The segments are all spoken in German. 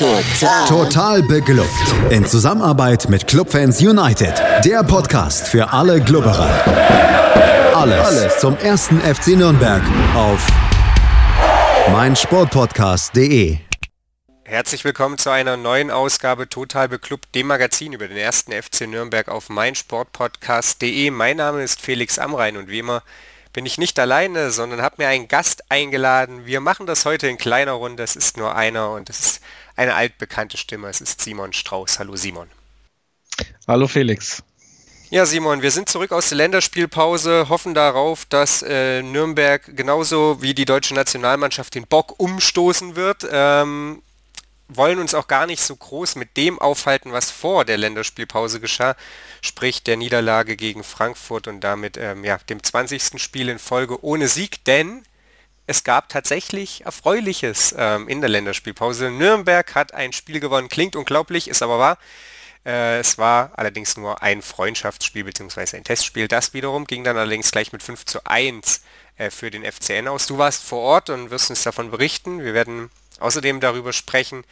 Total. Total beglückt. In Zusammenarbeit mit Clubfans United. Der Podcast für alle Glubberer. Alles, Alles zum ersten FC Nürnberg auf meinsportpodcast.de. Herzlich willkommen zu einer neuen Ausgabe Total Beklubbt, dem Magazin über den ersten FC Nürnberg auf meinsportpodcast.de. Mein Name ist Felix Amrein und wie immer bin ich nicht alleine, sondern habe mir einen Gast eingeladen. Wir machen das heute in kleiner Runde. Es ist nur einer und es ist eine altbekannte Stimme. Es ist Simon Strauß. Hallo Simon. Hallo Felix. Ja, Simon, wir sind zurück aus der Länderspielpause, hoffen darauf, dass äh, Nürnberg genauso wie die deutsche Nationalmannschaft den Bock umstoßen wird. Ähm, wollen uns auch gar nicht so groß mit dem aufhalten, was vor der Länderspielpause geschah, sprich der Niederlage gegen Frankfurt und damit ähm, ja, dem 20. Spiel in Folge ohne Sieg, denn es gab tatsächlich Erfreuliches ähm, in der Länderspielpause. Nürnberg hat ein Spiel gewonnen, klingt unglaublich, ist aber wahr. Äh, es war allerdings nur ein Freundschaftsspiel bzw. ein Testspiel. Das wiederum ging dann allerdings gleich mit 5 zu 1 äh, für den FCN aus. Du warst vor Ort und wirst uns davon berichten. Wir werden außerdem darüber sprechen,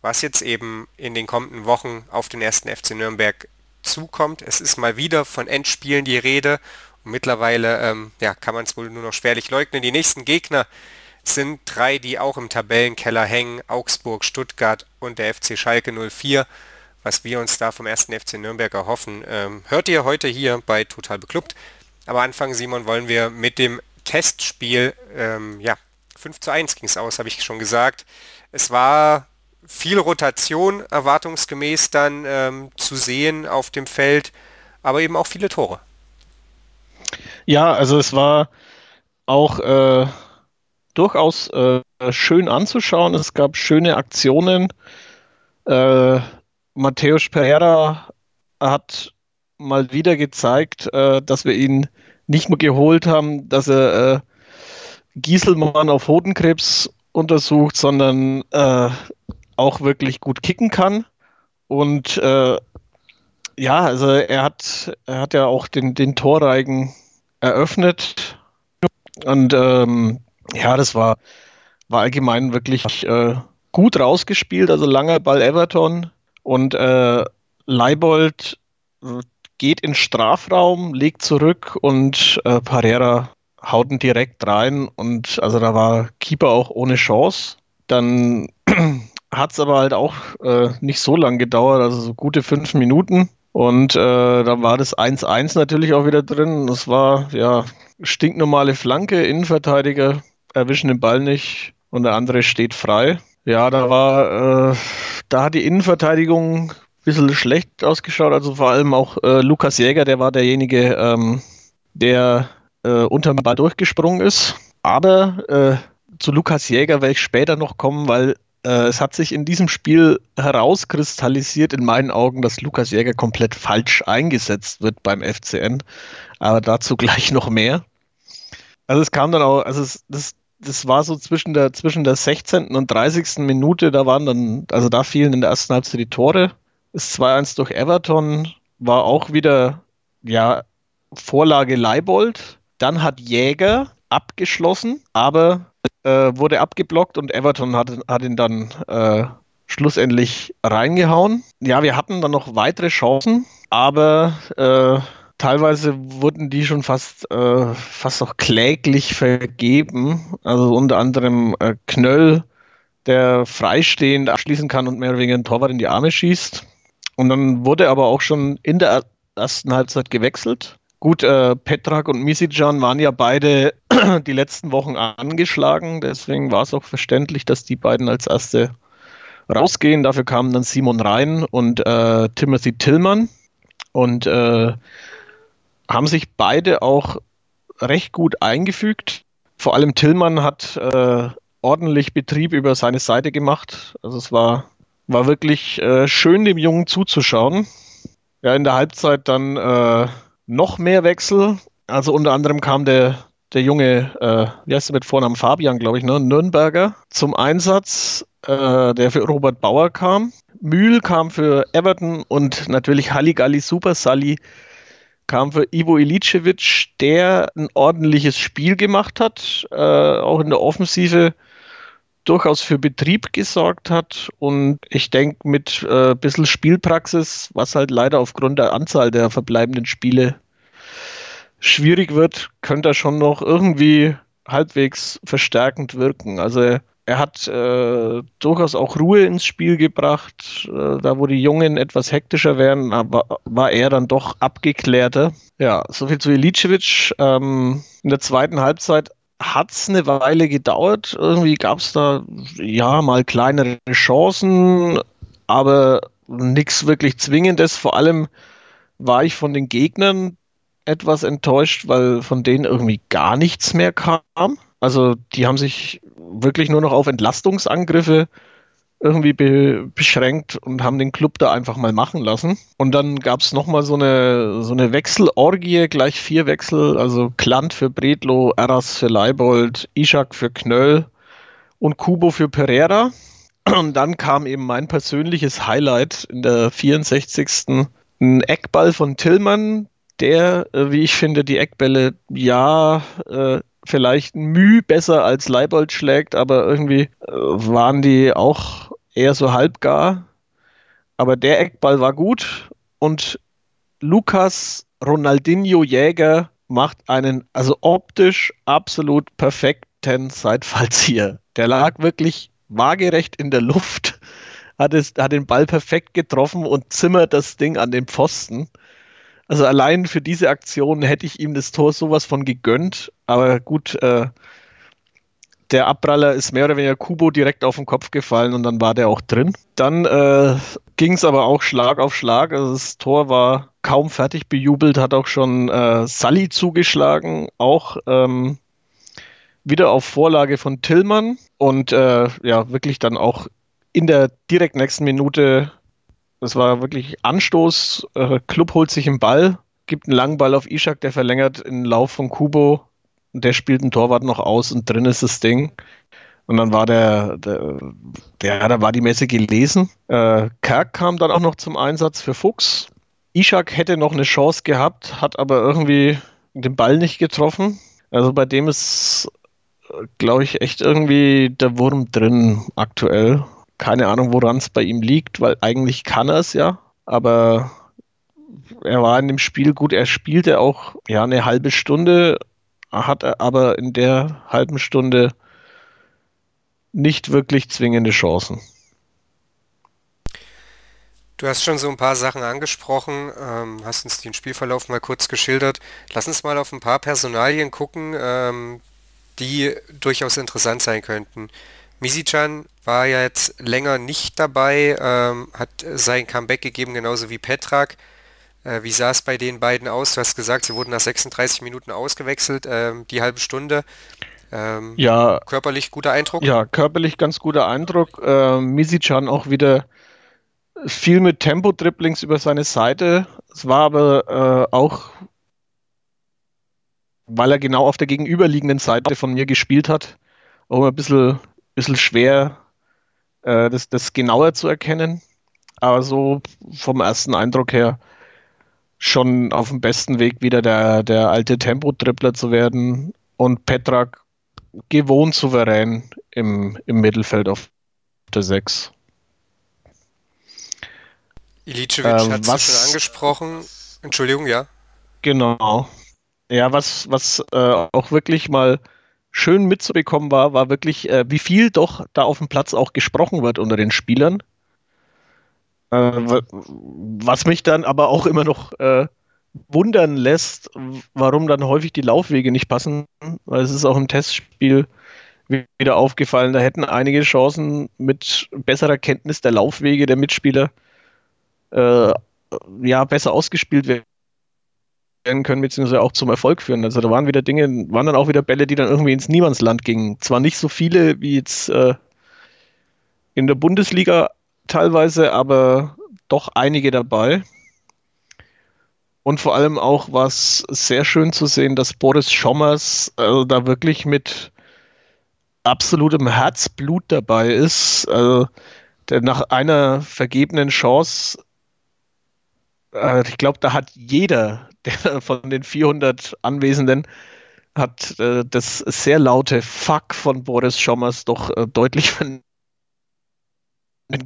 was jetzt eben in den kommenden Wochen auf den ersten FC Nürnberg zukommt. Es ist mal wieder von Endspielen die Rede mittlerweile ähm, ja, kann man es wohl nur noch schwerlich leugnen. Die nächsten Gegner sind drei, die auch im Tabellenkeller hängen, Augsburg, Stuttgart und der FC Schalke 04. Was wir uns da vom ersten FC Nürnberg erhoffen, ähm, hört ihr heute hier bei Total Beklubbt. Aber anfangen, Simon, wollen wir mit dem Testspiel ähm, ja, 5 zu 1 ging es aus, habe ich schon gesagt. Es war viel Rotation erwartungsgemäß dann ähm, zu sehen auf dem Feld, aber eben auch viele Tore. Ja, also es war auch äh, durchaus äh, schön anzuschauen. Es gab schöne Aktionen. Äh, Matthäus Pereira hat mal wieder gezeigt, äh, dass wir ihn nicht nur geholt haben, dass er äh, Gieselmann auf Hodenkrebs untersucht, sondern äh, auch wirklich gut kicken kann. Und ja, also er hat, er hat ja auch den, den Torreigen eröffnet. Und ähm, ja, das war, war allgemein wirklich äh, gut rausgespielt. Also langer Ball Everton und äh, Leibold geht in Strafraum, legt zurück und äh, Pereira hauten direkt rein und also da war Keeper auch ohne Chance. Dann hat es aber halt auch äh, nicht so lang gedauert, also so gute fünf Minuten. Und äh, dann war das 1-1 natürlich auch wieder drin. Das war ja stinknormale Flanke, Innenverteidiger erwischen den Ball nicht und der andere steht frei. Ja, da war, äh, da hat die Innenverteidigung ein bisschen schlecht ausgeschaut. Also vor allem auch äh, Lukas Jäger, der war derjenige, ähm, der äh, unterm Ball durchgesprungen ist. Aber äh, zu Lukas Jäger werde ich später noch kommen, weil äh, es hat sich in diesem Spiel herauskristallisiert in meinen Augen, dass Lukas Jäger komplett falsch eingesetzt wird beim FCN. Aber dazu gleich noch mehr. Also es kam dann auch, also es, das, das war so zwischen der, zwischen der 16. und 30. Minute, da waren dann, also da fielen in der ersten Halbzeit die Tore. Das 2-1 durch Everton war auch wieder, ja, Vorlage Leibold. Dann hat Jäger abgeschlossen, aber äh, wurde abgeblockt und Everton hat, hat ihn dann äh, schlussendlich reingehauen. Ja, wir hatten dann noch weitere Chancen, aber äh, teilweise wurden die schon fast, äh, fast auch kläglich vergeben. Also unter anderem äh, Knöll, der freistehend abschließen kann und mehr oder weniger einen Torwart in die Arme schießt. Und dann wurde aber auch schon in der ersten Halbzeit gewechselt. Gut, äh, Petrak und Misijan waren ja beide die letzten Wochen angeschlagen, deswegen war es auch verständlich, dass die beiden als erste rausgehen. Dafür kamen dann Simon Rhein und äh, Timothy Tillmann und äh, haben sich beide auch recht gut eingefügt. Vor allem Tillmann hat äh, ordentlich Betrieb über seine Seite gemacht. Also es war, war wirklich äh, schön, dem Jungen zuzuschauen. Ja, in der Halbzeit dann äh, noch mehr Wechsel. Also unter anderem kam der, der junge, äh, wie heißt der mit Vornamen Fabian, glaube ich, ne? Nürnberger zum Einsatz, äh, der für Robert Bauer kam. Mühl kam für Everton und natürlich Halligalli Super Sally kam für Ivo Ilicevic, der ein ordentliches Spiel gemacht hat, äh, auch in der Offensive durchaus für Betrieb gesorgt hat und ich denke mit ein äh, bisschen Spielpraxis, was halt leider aufgrund der Anzahl der verbleibenden Spiele schwierig wird, könnte er schon noch irgendwie halbwegs verstärkend wirken. Also er hat äh, durchaus auch Ruhe ins Spiel gebracht. Äh, da, wo die Jungen etwas hektischer werden, aber war er dann doch abgeklärter. Ja, soviel zu Ilicevic. Ähm, in der zweiten Halbzeit hat es eine Weile gedauert. Irgendwie gab es da ja mal kleinere Chancen, aber nichts wirklich Zwingendes. Vor allem war ich von den Gegnern etwas enttäuscht, weil von denen irgendwie gar nichts mehr kam. Also die haben sich wirklich nur noch auf Entlastungsangriffe irgendwie be beschränkt und haben den Club da einfach mal machen lassen. Und dann gab es nochmal so eine, so eine Wechselorgie, gleich vier Wechsel, also Klant für Bredlo, Eras für Leibold, Ishak für Knöll und Kubo für Pereira. Und dann kam eben mein persönliches Highlight in der 64. Ein Eckball von Tillmann, der, äh, wie ich finde, die Eckbälle ja äh, vielleicht ein Mühe besser als Leibold schlägt, aber irgendwie äh, waren die auch eher so halbgar. Aber der Eckball war gut und Lukas Ronaldinho Jäger macht einen, also optisch absolut perfekten Seitfallzieher. Der lag wirklich waagerecht in der Luft, hat, es, hat den Ball perfekt getroffen und zimmert das Ding an den Pfosten. Also allein für diese Aktion hätte ich ihm das Tor sowas von gegönnt. Aber gut, äh, der Abpraller ist mehr oder weniger Kubo direkt auf den Kopf gefallen und dann war der auch drin. Dann äh, ging es aber auch Schlag auf Schlag. Also das Tor war kaum fertig bejubelt, hat auch schon äh, Sully zugeschlagen, auch ähm, wieder auf Vorlage von Tillmann und äh, ja, wirklich dann auch in der direkt nächsten Minute das war wirklich Anstoß. Äh, Club holt sich einen Ball, gibt einen langen Ball auf Ishak, der verlängert in den Lauf von Kubo. Der spielt einen Torwart noch aus und drin ist das Ding. Und dann war der, der, der da war die Messe gelesen. Äh, Kerk kam dann auch noch zum Einsatz für Fuchs. Ishak hätte noch eine Chance gehabt, hat aber irgendwie den Ball nicht getroffen. Also bei dem ist, glaube ich, echt irgendwie der Wurm drin aktuell. Keine Ahnung, woran es bei ihm liegt, weil eigentlich kann er es ja, aber er war in dem Spiel gut. Er spielte auch ja eine halbe Stunde, hat er aber in der halben Stunde nicht wirklich zwingende Chancen. Du hast schon so ein paar Sachen angesprochen, ähm, hast uns den Spielverlauf mal kurz geschildert. Lass uns mal auf ein paar Personalien gucken, ähm, die durchaus interessant sein könnten. Misichan war ja jetzt länger nicht dabei, ähm, hat sein Comeback gegeben, genauso wie Petrak. Äh, wie sah es bei den beiden aus? Du hast gesagt, sie wurden nach 36 Minuten ausgewechselt, ähm, die halbe Stunde. Ähm, ja, körperlich guter Eindruck? Ja, körperlich ganz guter Eindruck. Äh, Misichan auch wieder viel mit Tempo-Dribblings über seine Seite. Es war aber äh, auch, weil er genau auf der gegenüberliegenden Seite von mir gespielt hat, auch ein bisschen bisschen schwer, äh, das, das genauer zu erkennen. Aber so vom ersten Eindruck her schon auf dem besten Weg, wieder der, der alte Tempo-Tripler zu werden. Und Petrak gewohnt souverän im, im Mittelfeld auf der 6. Ilicevic äh, hat es schon angesprochen. Entschuldigung, ja. Genau. Ja, was, was äh, auch wirklich mal schön mitzubekommen war, war wirklich, äh, wie viel doch da auf dem Platz auch gesprochen wird unter den Spielern. Äh, was mich dann aber auch immer noch äh, wundern lässt, warum dann häufig die Laufwege nicht passen, weil es ist auch im Testspiel wieder aufgefallen, da hätten einige Chancen mit besserer Kenntnis der Laufwege der Mitspieler äh, ja besser ausgespielt werden können, beziehungsweise auch zum Erfolg führen. Also da waren wieder Dinge, waren dann auch wieder Bälle, die dann irgendwie ins Niemandsland gingen. Zwar nicht so viele wie jetzt äh, in der Bundesliga teilweise, aber doch einige dabei. Und vor allem auch war es sehr schön zu sehen, dass Boris Schommers also da wirklich mit absolutem Herzblut dabei ist. Also, der nach einer vergebenen Chance, äh, ich glaube, da hat jeder der von den 400 Anwesenden hat äh, das sehr laute Fuck von Boris Schommers doch äh, deutlich vernehmen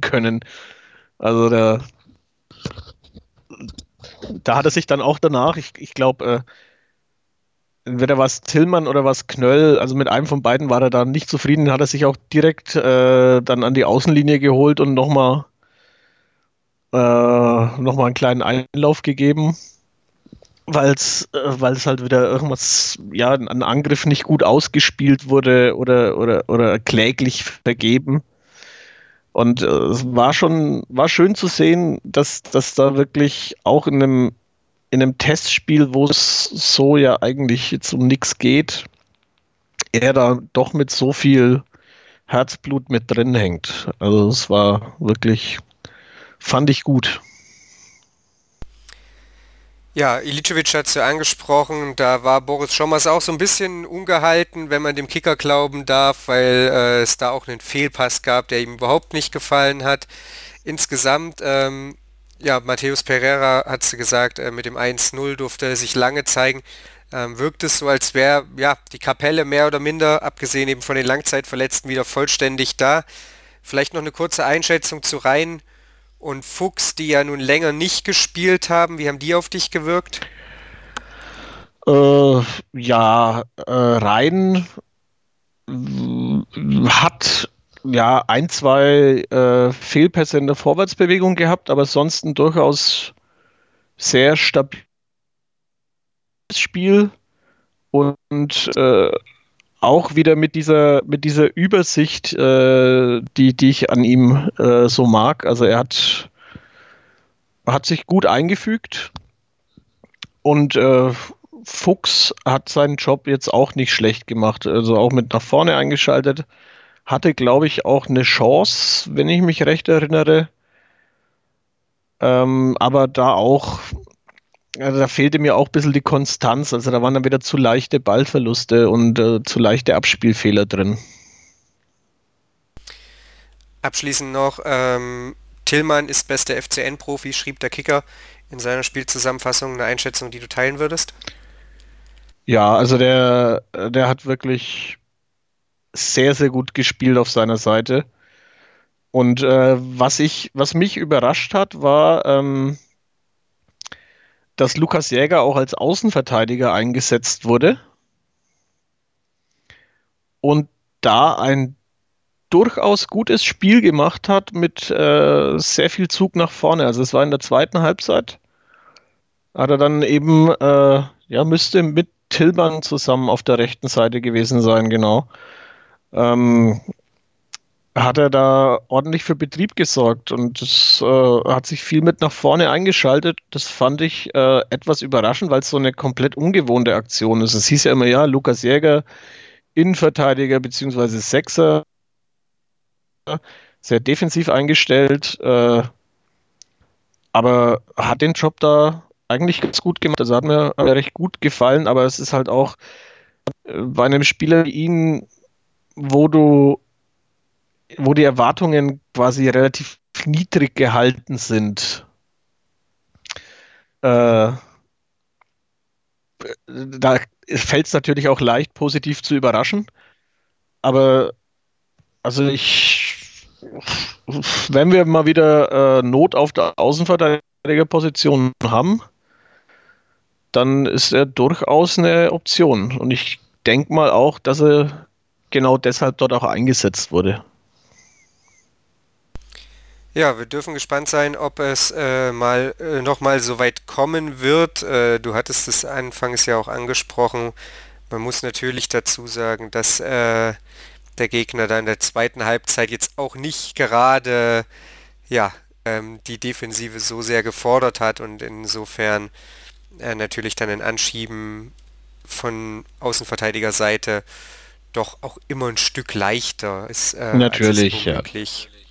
können. Also der, da hat er sich dann auch danach, ich, ich glaube, äh, entweder was Tillmann oder was Knöll, also mit einem von beiden war er da nicht zufrieden, hat er sich auch direkt äh, dann an die Außenlinie geholt und nochmal äh, noch einen kleinen Einlauf gegeben, weil es äh, halt wieder irgendwas, ja, ein Angriff nicht gut ausgespielt wurde oder, oder, oder kläglich vergeben. Und äh, es war schon, war schön zu sehen, dass, dass da wirklich auch in einem, in einem Testspiel, wo es so ja eigentlich jetzt um nichts geht, er da doch mit so viel Herzblut mit drin hängt. Also es war wirklich, fand ich gut. Ja, Ilicevic hat es ja angesprochen, da war Boris Schommers auch so ein bisschen ungehalten, wenn man dem Kicker glauben darf, weil äh, es da auch einen Fehlpass gab, der ihm überhaupt nicht gefallen hat. Insgesamt, ähm, ja, Matthäus Pereira hat es gesagt, äh, mit dem 1-0 durfte er sich lange zeigen. Ähm, wirkt es so, als wäre ja die Kapelle mehr oder minder, abgesehen eben von den Langzeitverletzten, wieder vollständig da. Vielleicht noch eine kurze Einschätzung zu Rhein und Fuchs, die ja nun länger nicht gespielt haben. Wie haben die auf dich gewirkt? Äh, ja, äh, Rhein hat ja ein, zwei äh, Fehlpässe in der Vorwärtsbewegung gehabt, aber ansonsten durchaus sehr stabiles Spiel und äh, auch wieder mit dieser, mit dieser Übersicht, äh, die, die ich an ihm äh, so mag. Also er hat, hat sich gut eingefügt und äh, Fuchs hat seinen Job jetzt auch nicht schlecht gemacht. Also auch mit nach vorne eingeschaltet. Hatte, glaube ich, auch eine Chance, wenn ich mich recht erinnere. Ähm, aber da auch also da fehlte mir auch ein bisschen die Konstanz. Also da waren dann wieder zu leichte Ballverluste und äh, zu leichte Abspielfehler drin. Abschließend noch, ähm, Tillmann ist bester FCN-Profi, schrieb der Kicker in seiner Spielzusammenfassung eine Einschätzung, die du teilen würdest? Ja, also der, der hat wirklich sehr, sehr gut gespielt auf seiner Seite. Und äh, was ich, was mich überrascht hat, war, ähm, dass Lukas Jäger auch als Außenverteidiger eingesetzt wurde und da ein durchaus gutes Spiel gemacht hat mit äh, sehr viel Zug nach vorne. Also es war in der zweiten Halbzeit. Hat er dann eben, äh, ja, müsste mit Tillmann zusammen auf der rechten Seite gewesen sein, genau. Ähm, hat er da ordentlich für Betrieb gesorgt und es äh, hat sich viel mit nach vorne eingeschaltet. Das fand ich äh, etwas überraschend, weil es so eine komplett ungewohnte Aktion ist. Es hieß ja immer, ja, Lukas Jäger, Innenverteidiger bzw. Sechser, sehr defensiv eingestellt, äh, aber hat den Job da eigentlich ganz gut gemacht. Das hat mir, hat recht gut gefallen, aber es ist halt auch äh, bei einem Spieler wie ihn, wo du wo die Erwartungen quasi relativ niedrig gehalten sind. Äh, da fällt es natürlich auch leicht, positiv zu überraschen. Aber also ich, wenn wir mal wieder äh, Not auf der Außenverteidigerposition haben, dann ist er durchaus eine Option. Und ich denke mal auch, dass er genau deshalb dort auch eingesetzt wurde. Ja, wir dürfen gespannt sein, ob es äh, mal äh, nochmal so weit kommen wird. Äh, du hattest es anfangs ja auch angesprochen. Man muss natürlich dazu sagen, dass äh, der Gegner da in der zweiten Halbzeit jetzt auch nicht gerade ja, ähm, die Defensive so sehr gefordert hat und insofern äh, natürlich dann ein Anschieben von Außenverteidigerseite doch auch immer ein Stück leichter ist. Äh, natürlich, ja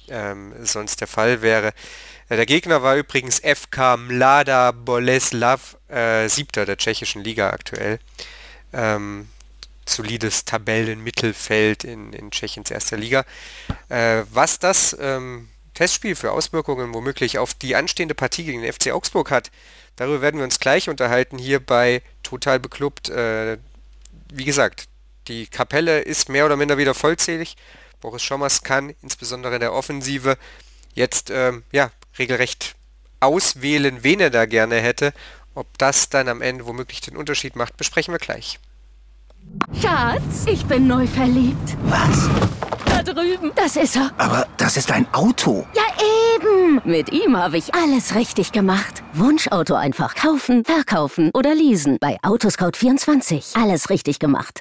ähm, sonst der Fall wäre. Äh, der Gegner war übrigens FK Mlada Boleslav, äh, siebter der tschechischen Liga aktuell. Ähm, solides Tabellenmittelfeld in, in Tschechiens erster Liga. Äh, was das ähm, Testspiel für Auswirkungen womöglich auf die anstehende Partie gegen den FC Augsburg hat, darüber werden wir uns gleich unterhalten hier bei Total Beklubbt, äh, wie gesagt, die Kapelle ist mehr oder minder wieder vollzählig. Boris Schommers kann insbesondere in der Offensive jetzt ähm, ja, regelrecht auswählen, wen er da gerne hätte. Ob das dann am Ende womöglich den Unterschied macht, besprechen wir gleich. Schatz, ich bin neu verliebt. Was? Da drüben. Das ist er. Aber das ist ein Auto. Ja, eben. Mit ihm habe ich alles richtig gemacht. Wunschauto einfach kaufen, verkaufen oder leasen. Bei Autoscout24. Alles richtig gemacht.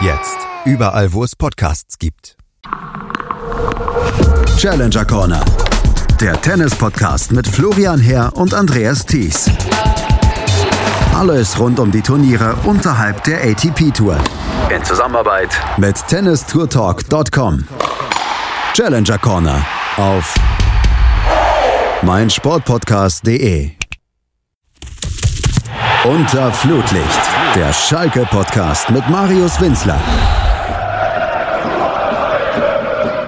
Jetzt überall, wo es Podcasts gibt. Challenger Corner. Der Tennis-Podcast mit Florian Herr und Andreas Thies. Alles rund um die Turniere unterhalb der ATP-Tour. In Zusammenarbeit mit tennistourtalk.com. Challenger Corner auf meinsportpodcast.de. Unter Flutlicht, der Schalke-Podcast mit Marius Winzler.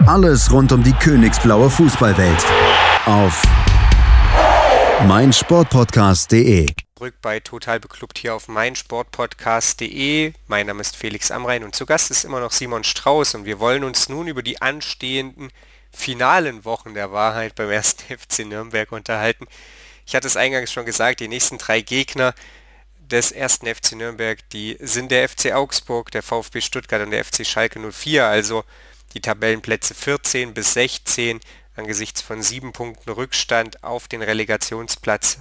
Alles rund um die königsblaue Fußballwelt auf meinsportpodcast.de. Zurück bei Total Beklubbt hier auf meinsportpodcast.de. Mein Name ist Felix Amrein und zu Gast ist immer noch Simon Strauß und wir wollen uns nun über die anstehenden finalen Wochen der Wahrheit beim ersten FC Nürnberg unterhalten. Ich hatte es eingangs schon gesagt, die nächsten drei Gegner des ersten FC Nürnberg, die sind der FC Augsburg, der VfB Stuttgart und der FC Schalke 04, also die Tabellenplätze 14 bis 16 angesichts von sieben Punkten Rückstand auf den Relegationsplatz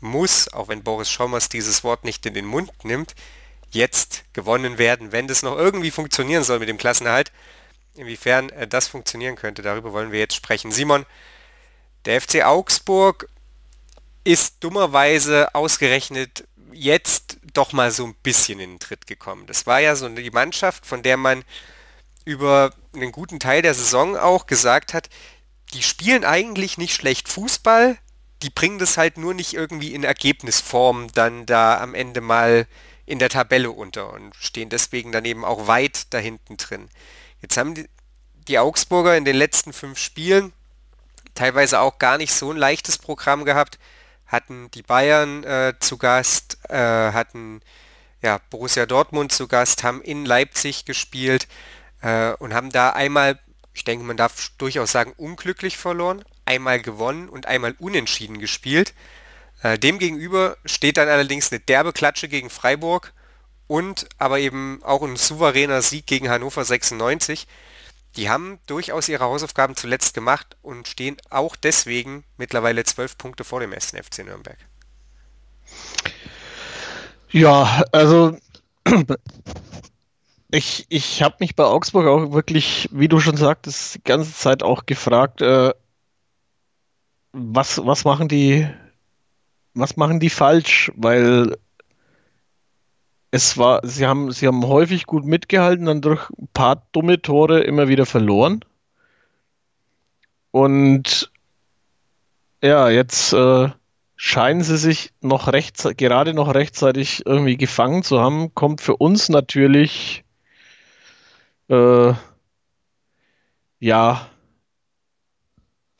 muss, auch wenn Boris Schommers dieses Wort nicht in den Mund nimmt, jetzt gewonnen werden, wenn das noch irgendwie funktionieren soll mit dem Klassenerhalt. Inwiefern äh, das funktionieren könnte, darüber wollen wir jetzt sprechen. Simon, der FC Augsburg ist dummerweise ausgerechnet jetzt doch mal so ein bisschen in den Tritt gekommen. Das war ja so die Mannschaft, von der man über einen guten Teil der Saison auch gesagt hat, die spielen eigentlich nicht schlecht Fußball, die bringen das halt nur nicht irgendwie in Ergebnisform dann da am Ende mal in der Tabelle unter und stehen deswegen daneben auch weit da hinten drin. Jetzt haben die, die Augsburger in den letzten fünf Spielen teilweise auch gar nicht so ein leichtes Programm gehabt hatten die Bayern äh, zu Gast, äh, hatten ja, Borussia Dortmund zu Gast, haben in Leipzig gespielt äh, und haben da einmal, ich denke, man darf durchaus sagen, unglücklich verloren, einmal gewonnen und einmal unentschieden gespielt. Äh, Demgegenüber steht dann allerdings eine derbe Klatsche gegen Freiburg und aber eben auch ein souveräner Sieg gegen Hannover 96 die haben durchaus ihre Hausaufgaben zuletzt gemacht und stehen auch deswegen mittlerweile zwölf Punkte vor dem ersten FC Nürnberg. Ja, also ich, ich habe mich bei Augsburg auch wirklich, wie du schon sagtest, die ganze Zeit auch gefragt, äh, was, was machen die, was machen die falsch? Weil es war, sie haben, sie haben häufig gut mitgehalten, dann durch ein paar dumme Tore immer wieder verloren. Und ja, jetzt äh, scheinen sie sich noch rechts, gerade noch rechtzeitig irgendwie gefangen zu haben. Kommt für uns natürlich äh, ja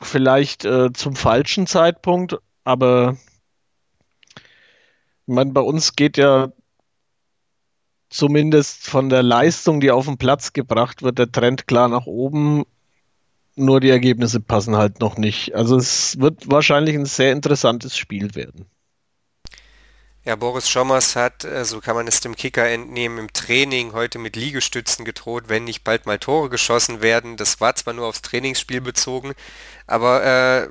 vielleicht äh, zum falschen Zeitpunkt, aber ich meine, bei uns geht ja zumindest von der Leistung, die auf den Platz gebracht wird, der Trend klar nach oben. Nur die Ergebnisse passen halt noch nicht. Also es wird wahrscheinlich ein sehr interessantes Spiel werden. Ja, Boris Schommers hat, äh, so kann man es dem Kicker entnehmen, im Training heute mit Liegestützen gedroht, wenn nicht bald mal Tore geschossen werden. Das war zwar nur aufs Trainingsspiel bezogen, aber äh,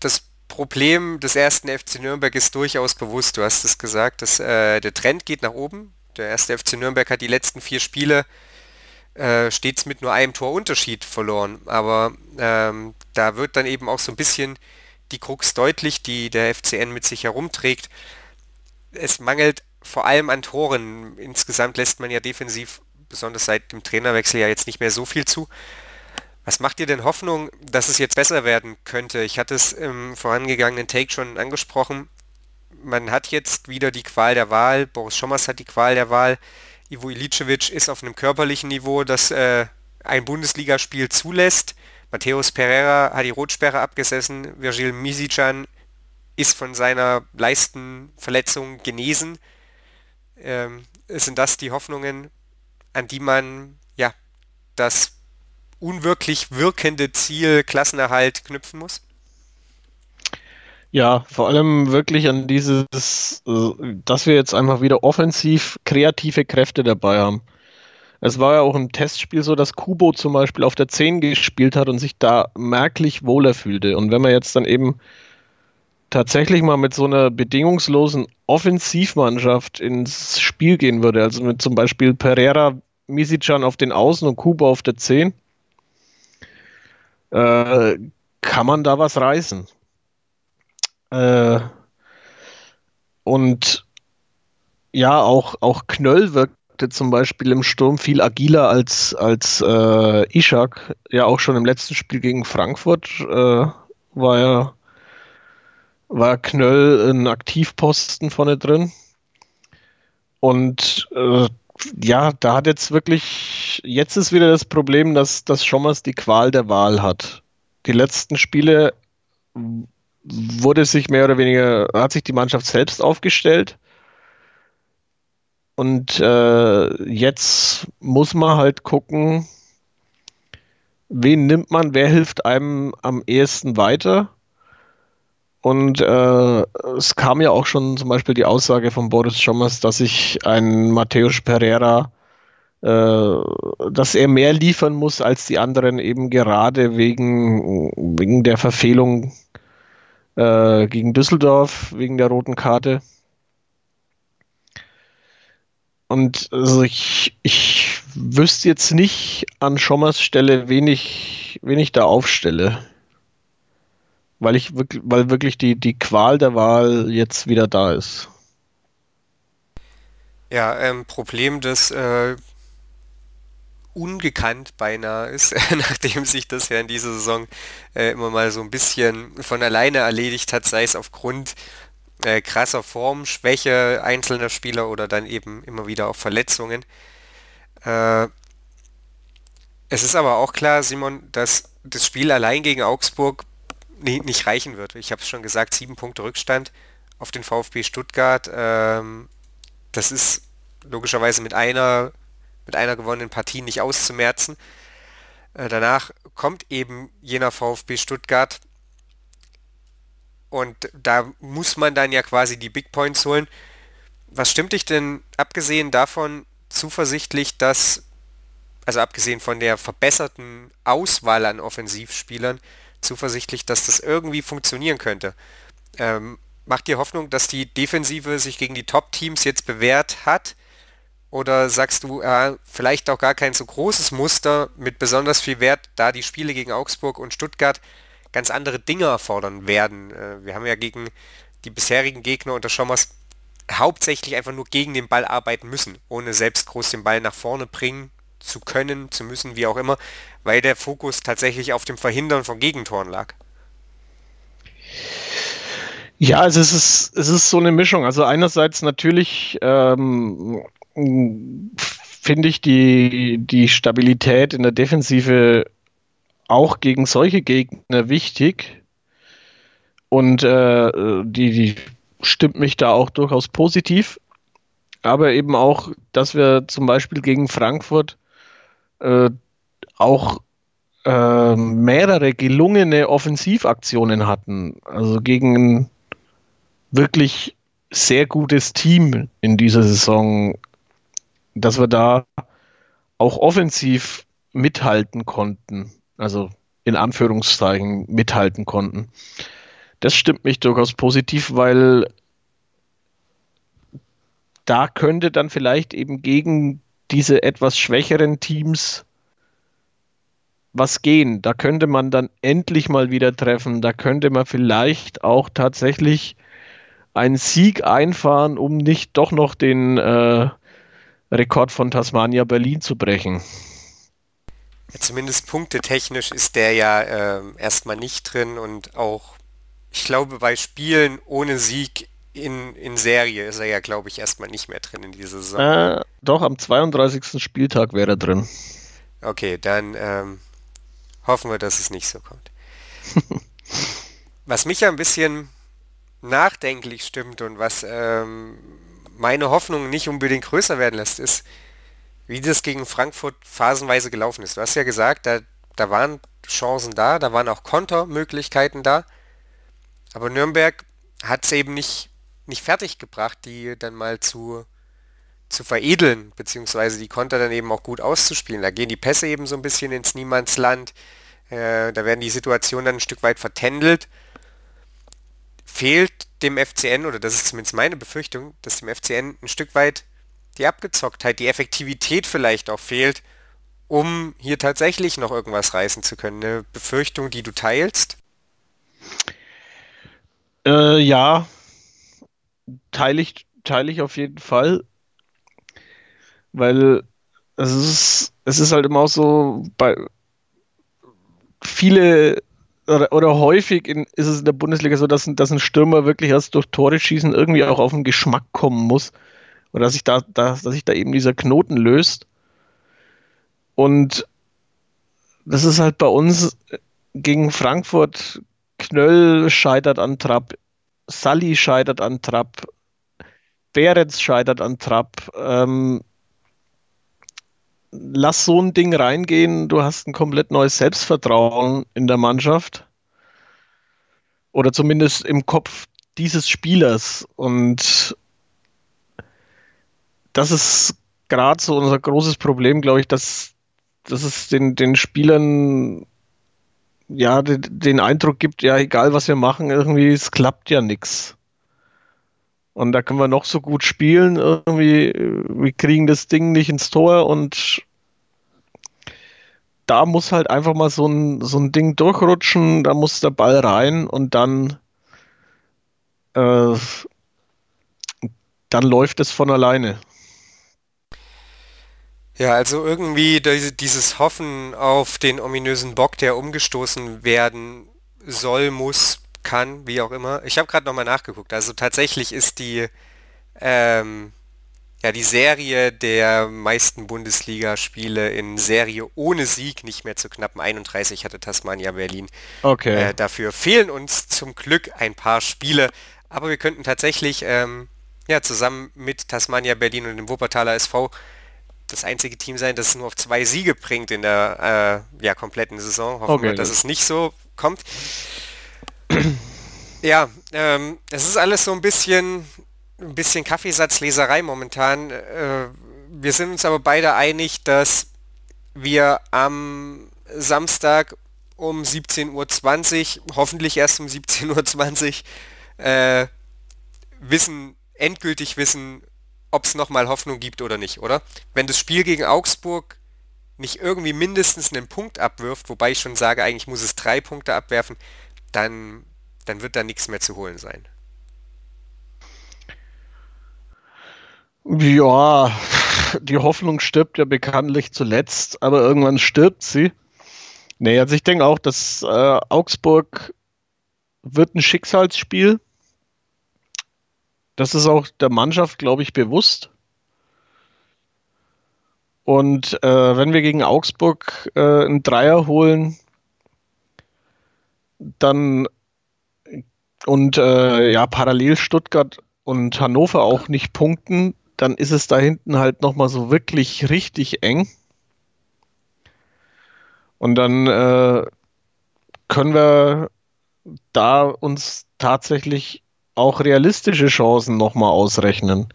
das Problem des ersten FC Nürnberg ist durchaus bewusst. Du hast es gesagt, dass äh, der Trend geht nach oben. Der erste FC Nürnberg hat die letzten vier Spiele äh, stets mit nur einem Torunterschied verloren. Aber ähm, da wird dann eben auch so ein bisschen die Krux deutlich, die der FCN mit sich herumträgt. Es mangelt vor allem an Toren. Insgesamt lässt man ja defensiv, besonders seit dem Trainerwechsel, ja jetzt nicht mehr so viel zu. Was macht dir denn Hoffnung, dass es jetzt besser werden könnte? Ich hatte es im vorangegangenen Take schon angesprochen. Man hat jetzt wieder die Qual der Wahl. Boris Schommers hat die Qual der Wahl. Ivo Ilicevic ist auf einem körperlichen Niveau, das äh, ein Bundesligaspiel zulässt. Matthäus Pereira hat die Rotsperre abgesessen. Virgil Misicjan ist von seiner Leistenverletzung genesen. Ähm, sind das die Hoffnungen, an die man ja das unwirklich wirkende Ziel Klassenerhalt knüpfen muss? Ja, vor allem wirklich an dieses, dass wir jetzt einfach wieder offensiv kreative Kräfte dabei haben. Es war ja auch im Testspiel so, dass Kubo zum Beispiel auf der 10 gespielt hat und sich da merklich wohler fühlte. Und wenn man jetzt dann eben tatsächlich mal mit so einer bedingungslosen Offensivmannschaft ins Spiel gehen würde, also mit zum Beispiel Pereira, Misicjan auf den Außen und Kubo auf der 10, äh, kann man da was reißen. Äh, und ja, auch, auch Knöll wirkte zum Beispiel im Sturm viel agiler als, als äh, Ishak. Ja, auch schon im letzten Spiel gegen Frankfurt äh, war ja war Knöll ein Aktivposten vorne drin. Und äh, ja, da hat jetzt wirklich, jetzt ist wieder das Problem, dass, dass Schommers die Qual der Wahl hat. Die letzten Spiele wurde sich mehr oder weniger, hat sich die Mannschaft selbst aufgestellt. Und äh, jetzt muss man halt gucken, wen nimmt man, wer hilft einem am ehesten weiter. Und äh, es kam ja auch schon zum Beispiel die Aussage von Boris Schommers, dass sich ein Matthäus Pereira, äh, dass er mehr liefern muss als die anderen, eben gerade wegen, wegen der Verfehlung äh, gegen Düsseldorf, wegen der roten Karte. Und also ich, ich wüsste jetzt nicht an Schommers Stelle, wen ich, wen ich da aufstelle weil ich wirklich, weil wirklich die, die Qual der Wahl jetzt wieder da ist. Ja, ähm, Problem des äh, ungekannt beinahe ist, nachdem sich das ja in dieser Saison äh, immer mal so ein bisschen von alleine erledigt hat, sei es aufgrund äh, krasser Formschwäche einzelner Spieler oder dann eben immer wieder auch Verletzungen. Äh, es ist aber auch klar, Simon, dass das Spiel allein gegen Augsburg nee, nicht reichen wird. Ich habe es schon gesagt, sieben Punkte Rückstand auf den VfB Stuttgart. Ähm, das ist logischerweise mit einer, mit einer gewonnenen Partie nicht auszumerzen. Äh, danach kommt eben jener VfB Stuttgart und da muss man dann ja quasi die Big Points holen. Was stimmt dich denn abgesehen davon zuversichtlich, dass, also abgesehen von der verbesserten Auswahl an Offensivspielern, zuversichtlich, dass das irgendwie funktionieren könnte. Ähm, macht dir Hoffnung, dass die Defensive sich gegen die Top-Teams jetzt bewährt hat? Oder sagst du, äh, vielleicht auch gar kein so großes Muster mit besonders viel Wert, da die Spiele gegen Augsburg und Stuttgart ganz andere Dinge erfordern werden? Äh, wir haben ja gegen die bisherigen Gegner unter Schommers hauptsächlich einfach nur gegen den Ball arbeiten müssen, ohne selbst groß den Ball nach vorne bringen zu können, zu müssen, wie auch immer, weil der Fokus tatsächlich auf dem Verhindern von Gegentoren lag. Ja, also es ist, es ist so eine Mischung. Also einerseits natürlich ähm, finde ich die, die Stabilität in der Defensive auch gegen solche Gegner wichtig. Und äh, die, die stimmt mich da auch durchaus positiv. Aber eben auch, dass wir zum Beispiel gegen Frankfurt äh, auch äh, mehrere gelungene Offensivaktionen hatten. Also gegen ein wirklich sehr gutes Team in dieser Saison, dass wir da auch offensiv mithalten konnten. Also in Anführungszeichen mithalten konnten. Das stimmt mich durchaus positiv, weil da könnte dann vielleicht eben gegen diese etwas schwächeren Teams was gehen. Da könnte man dann endlich mal wieder treffen. Da könnte man vielleicht auch tatsächlich einen Sieg einfahren, um nicht doch noch den äh, Rekord von Tasmania Berlin zu brechen. Ja, zumindest punktetechnisch ist der ja äh, erstmal nicht drin und auch, ich glaube, bei Spielen ohne Sieg in, in Serie ist er ja, glaube ich, erstmal nicht mehr drin in dieser Saison. Äh, doch, am 32. Spieltag wäre er drin. Okay, dann ähm, hoffen wir, dass es nicht so kommt. was mich ja ein bisschen nachdenklich stimmt und was ähm, meine Hoffnung nicht unbedingt größer werden lässt, ist, wie das gegen Frankfurt phasenweise gelaufen ist. Du hast ja gesagt, da, da waren Chancen da, da waren auch Kontermöglichkeiten da, aber Nürnberg hat es eben nicht, nicht fertig gebracht, die dann mal zu, zu veredeln, beziehungsweise die Konter dann eben auch gut auszuspielen. Da gehen die Pässe eben so ein bisschen ins Niemandsland, äh, da werden die Situationen dann ein Stück weit vertändelt. Fehlt dem FCN, oder das ist zumindest meine Befürchtung, dass dem FCN ein Stück weit die Abgezocktheit, die Effektivität vielleicht auch fehlt, um hier tatsächlich noch irgendwas reißen zu können. Eine Befürchtung, die du teilst? Äh, ja, teile ich, teile ich auf jeden Fall, weil es ist, es ist halt immer so, bei viele oder, oder häufig in, ist es in der Bundesliga so, dass, dass ein Stürmer wirklich erst durch Tore schießen irgendwie auch auf den Geschmack kommen muss. Oder dass sich da, dass, dass da eben dieser Knoten löst. Und das ist halt bei uns gegen Frankfurt, Knöll scheitert an Trapp, Sally scheitert an Trapp, Beretz scheitert an Trapp. Ähm, lass so ein Ding reingehen, du hast ein komplett neues Selbstvertrauen in der Mannschaft. Oder zumindest im Kopf dieses Spielers. Und das ist gerade so unser großes Problem, glaube ich, dass, dass es den, den Spielern ja den, den Eindruck gibt, ja, egal was wir machen, irgendwie, es klappt ja nichts. Und da können wir noch so gut spielen, irgendwie, wir kriegen das Ding nicht ins Tor und da muss halt einfach mal so ein, so ein Ding durchrutschen, da muss der Ball rein und dann, äh, dann läuft es von alleine. Ja, also irgendwie dieses Hoffen auf den ominösen Bock, der umgestoßen werden soll, muss, kann, wie auch immer. Ich habe gerade nochmal nachgeguckt. Also tatsächlich ist die, ähm, ja, die Serie der meisten Bundesligaspiele in Serie ohne Sieg nicht mehr zu knappen 31 hatte Tasmania Berlin. Okay. Äh, dafür fehlen uns zum Glück ein paar Spiele, aber wir könnten tatsächlich ähm, ja, zusammen mit Tasmania Berlin und dem Wuppertaler SV das einzige Team sein, das es nur auf zwei Siege bringt in der äh, ja, kompletten Saison. Hoffen okay, wir, dass es nicht so kommt. ja, ähm, es ist alles so ein bisschen, ein bisschen Kaffeesatzleserei momentan. Äh, wir sind uns aber beide einig, dass wir am Samstag um 17.20 Uhr, hoffentlich erst um 17.20 Uhr, äh, wissen, endgültig wissen, ob es nochmal Hoffnung gibt oder nicht, oder? Wenn das Spiel gegen Augsburg nicht irgendwie mindestens einen Punkt abwirft, wobei ich schon sage, eigentlich muss es drei Punkte abwerfen, dann, dann wird da nichts mehr zu holen sein. Ja, die Hoffnung stirbt ja bekanntlich zuletzt, aber irgendwann stirbt sie. Nee, also ich denke auch, dass äh, Augsburg wird ein Schicksalsspiel. Das ist auch der Mannschaft, glaube ich, bewusst. Und äh, wenn wir gegen Augsburg äh, einen Dreier holen, dann und äh, ja, parallel Stuttgart und Hannover auch nicht punkten, dann ist es da hinten halt nochmal so wirklich richtig eng. Und dann äh, können wir da uns tatsächlich auch realistische Chancen nochmal ausrechnen.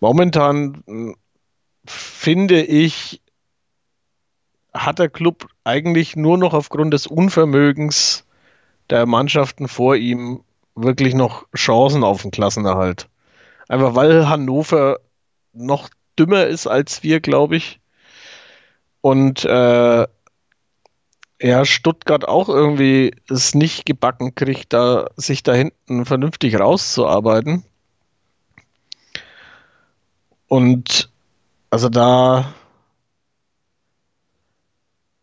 Momentan hm, finde ich, hat der Club eigentlich nur noch aufgrund des Unvermögens der Mannschaften vor ihm wirklich noch Chancen auf den Klassenerhalt. Einfach weil Hannover noch dümmer ist als wir, glaube ich. Und äh, ja, Stuttgart auch irgendwie es nicht gebacken kriegt, da sich da hinten vernünftig rauszuarbeiten. und also da,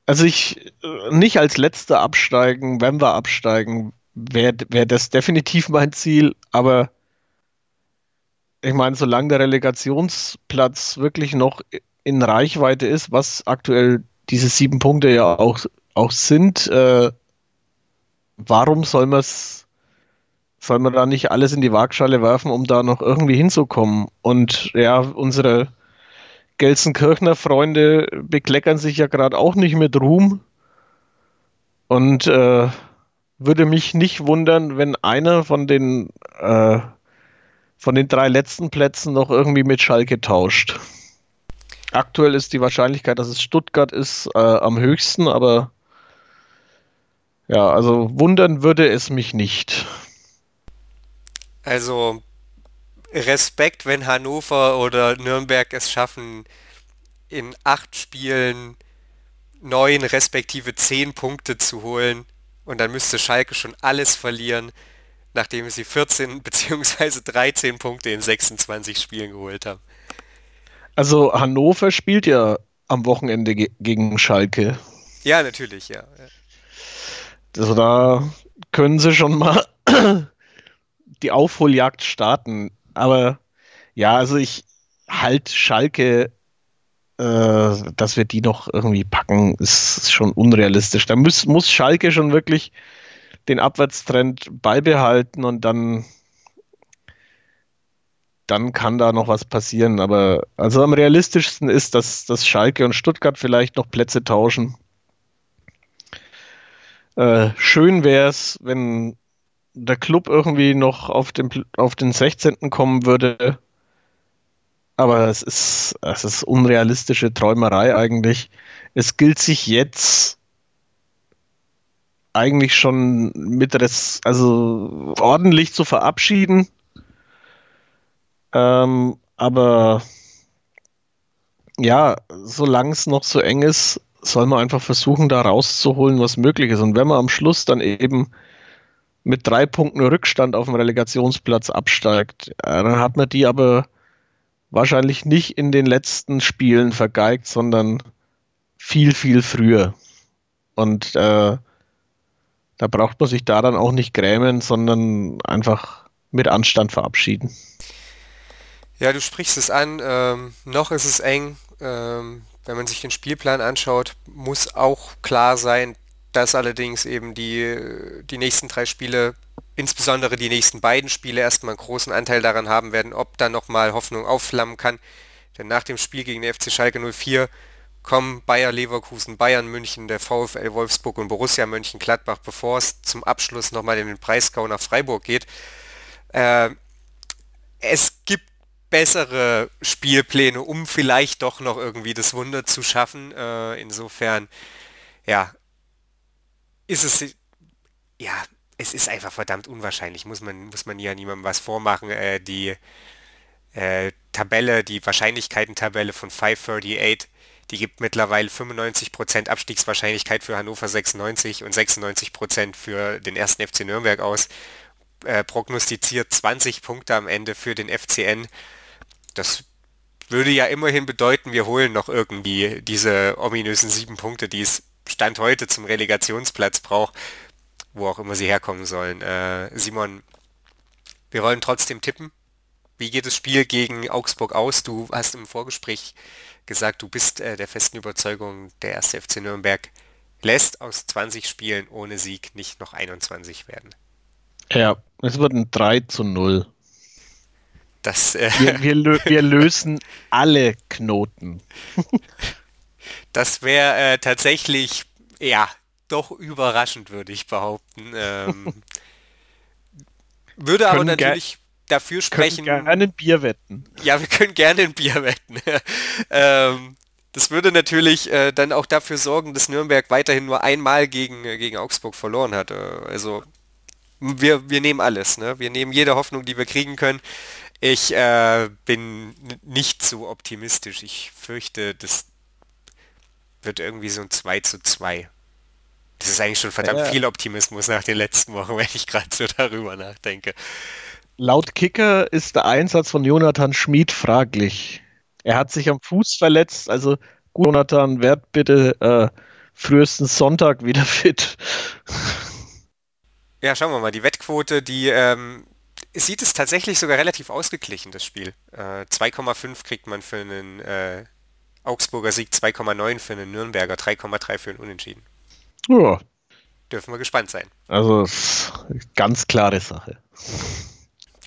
also ich nicht als letzter absteigen, wenn wir absteigen, wäre wär das definitiv mein Ziel, aber ich meine, solange der Relegationsplatz wirklich noch in Reichweite ist, was aktuell diese sieben Punkte ja auch, auch sind, äh, warum soll man soll man da nicht alles in die Waagschale werfen, um da noch irgendwie hinzukommen? Und ja, unsere Gelsenkirchner Freunde bekleckern sich ja gerade auch nicht mit Ruhm. Und äh, würde mich nicht wundern, wenn einer von den äh, von den drei letzten Plätzen noch irgendwie mit Schalke tauscht. Aktuell ist die Wahrscheinlichkeit, dass es Stuttgart ist, äh, am höchsten, aber ja, also wundern würde es mich nicht. Also Respekt, wenn Hannover oder Nürnberg es schaffen, in acht Spielen neun respektive zehn Punkte zu holen. Und dann müsste Schalke schon alles verlieren, nachdem sie 14 bzw. 13 Punkte in 26 Spielen geholt haben. Also Hannover spielt ja am Wochenende ge gegen Schalke. Ja, natürlich, ja. Also da können sie schon mal die Aufholjagd starten. Aber ja, also ich halt Schalke, äh, dass wir die noch irgendwie packen, ist schon unrealistisch. Da muss, muss Schalke schon wirklich den Abwärtstrend beibehalten und dann dann kann da noch was passieren. Aber also am realistischsten ist, dass, dass Schalke und Stuttgart vielleicht noch Plätze tauschen. Äh, schön wäre es, wenn der Club irgendwie noch auf den, auf den 16. kommen würde. Aber es ist, es ist unrealistische Träumerei eigentlich. Es gilt sich jetzt eigentlich schon mit Res also ordentlich zu verabschieden. Ähm, aber ja, solange es noch so eng ist, soll man einfach versuchen, da rauszuholen, was möglich ist. Und wenn man am Schluss dann eben mit drei Punkten Rückstand auf dem Relegationsplatz absteigt, dann hat man die aber wahrscheinlich nicht in den letzten Spielen vergeigt, sondern viel, viel früher. Und äh, da braucht man sich da dann auch nicht grämen, sondern einfach mit Anstand verabschieden. Ja, du sprichst es an. Ähm, noch ist es eng. Ähm, wenn man sich den Spielplan anschaut, muss auch klar sein, dass allerdings eben die, die nächsten drei Spiele, insbesondere die nächsten beiden Spiele, erstmal einen großen Anteil daran haben werden, ob da nochmal Hoffnung aufflammen kann. Denn nach dem Spiel gegen den FC Schalke 04 kommen Bayer Leverkusen, Bayern München, der VfL Wolfsburg und Borussia Mönchengladbach, bevor es zum Abschluss nochmal in den Breisgau nach Freiburg geht. Äh, es gibt bessere Spielpläne, um vielleicht doch noch irgendwie das Wunder zu schaffen. Äh, insofern, ja, ist es, ja, es ist einfach verdammt unwahrscheinlich, muss man, muss man ja niemandem was vormachen. Äh, die äh, Tabelle, die Wahrscheinlichkeiten-Tabelle von 538, die gibt mittlerweile 95% Abstiegswahrscheinlichkeit für Hannover 96 und 96% für den ersten FC Nürnberg aus. Äh, prognostiziert 20 Punkte am Ende für den FCN. Das würde ja immerhin bedeuten, wir holen noch irgendwie diese ominösen sieben Punkte, die es Stand heute zum Relegationsplatz braucht, wo auch immer sie herkommen sollen. Äh, Simon, wir wollen trotzdem tippen. Wie geht das Spiel gegen Augsburg aus? Du hast im Vorgespräch gesagt, du bist äh, der festen Überzeugung, der erste FC Nürnberg lässt aus 20 Spielen ohne Sieg nicht noch 21 werden. Ja, es wird ein 3 zu 0. Das, äh wir, wir, lö wir lösen alle Knoten. Das wäre äh, tatsächlich, ja, doch überraschend, würde ich behaupten. Ähm, würde aber natürlich dafür sprechen. Wir können gerne ein Bier wetten. Ja, wir können gerne ein Bier wetten. ähm, das würde natürlich äh, dann auch dafür sorgen, dass Nürnberg weiterhin nur einmal gegen, äh, gegen Augsburg verloren hat. Äh, also wir, wir nehmen alles. Ne? Wir nehmen jede Hoffnung, die wir kriegen können. Ich äh, bin nicht so optimistisch. Ich fürchte, dass wird irgendwie so ein 2 zu 2. Das ist eigentlich schon verdammt ja. viel Optimismus nach den letzten Wochen, wenn ich gerade so darüber nachdenke. Laut Kicker ist der Einsatz von Jonathan Schmid fraglich. Er hat sich am Fuß verletzt, also Jonathan, werd bitte äh, frühestens Sonntag wieder fit. Ja, schauen wir mal. Die Wettquote, die ähm, sieht es tatsächlich sogar relativ ausgeglichen, das Spiel. Äh, 2,5 kriegt man für einen äh, Augsburger Sieg, 2,9 für einen Nürnberger, 3,3 für einen Unentschieden. Ja. Dürfen wir gespannt sein. Also ganz klare Sache.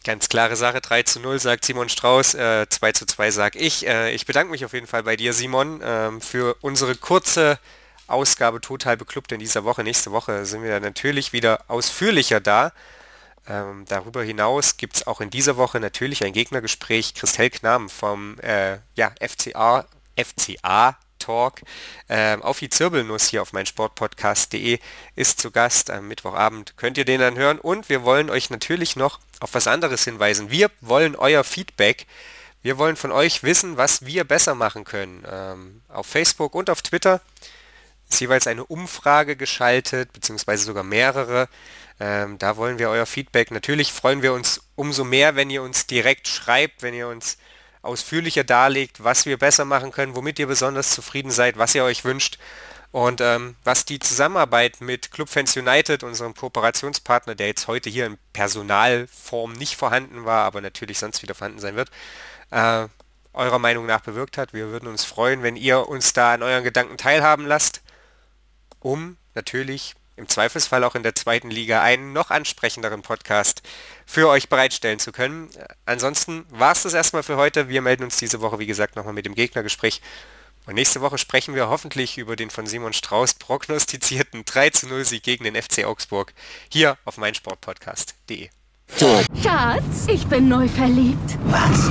Ganz klare Sache, 3 zu 0 sagt Simon Strauß, äh, 2 zu 2 sag ich. Äh, ich bedanke mich auf jeden Fall bei dir, Simon, ähm, für unsere kurze Ausgabe Total Beklubbt in dieser Woche. Nächste Woche sind wir natürlich wieder ausführlicher da. Ähm, darüber hinaus gibt es auch in dieser Woche natürlich ein Gegnergespräch. Christel Knam vom äh, ja, FCA, FCA Talk ähm, auf die Zirbelnuss hier auf meinsportpodcast.de ist zu Gast am Mittwochabend. Könnt ihr den dann hören und wir wollen euch natürlich noch auf was anderes hinweisen. Wir wollen euer Feedback. Wir wollen von euch wissen, was wir besser machen können. Ähm, auf Facebook und auf Twitter ist jeweils eine Umfrage geschaltet, beziehungsweise sogar mehrere. Ähm, da wollen wir euer Feedback. Natürlich freuen wir uns umso mehr, wenn ihr uns direkt schreibt, wenn ihr uns ausführlicher darlegt, was wir besser machen können, womit ihr besonders zufrieden seid, was ihr euch wünscht. Und ähm, was die Zusammenarbeit mit Clubfans United, unserem Kooperationspartner, der jetzt heute hier in Personalform nicht vorhanden war, aber natürlich sonst wieder vorhanden sein wird, äh, eurer Meinung nach bewirkt hat. Wir würden uns freuen, wenn ihr uns da an euren Gedanken teilhaben lasst, um natürlich im Zweifelsfall auch in der zweiten Liga einen noch ansprechenderen Podcast für euch bereitstellen zu können. Ansonsten war es das erstmal für heute. Wir melden uns diese Woche, wie gesagt, nochmal mit dem Gegnergespräch. Und nächste Woche sprechen wir hoffentlich über den von Simon Strauß prognostizierten 3 zu 0 Sieg gegen den FC Augsburg hier auf meinsportpodcast.de. Schatz, ich bin neu verliebt. Was?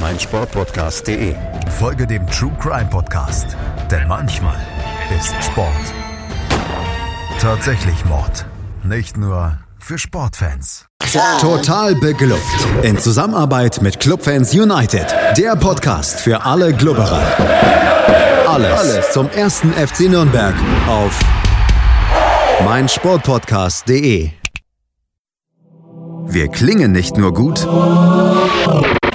meinsportpodcast.de. Folge dem True Crime Podcast, denn manchmal ist Sport tatsächlich Mord. Nicht nur für Sportfans. Total beglückt. In Zusammenarbeit mit Clubfans United. Der Podcast für alle Glubberer. Alles, Alles zum ersten FC Nürnberg auf meinsportpodcast.de. Wir klingen nicht nur gut,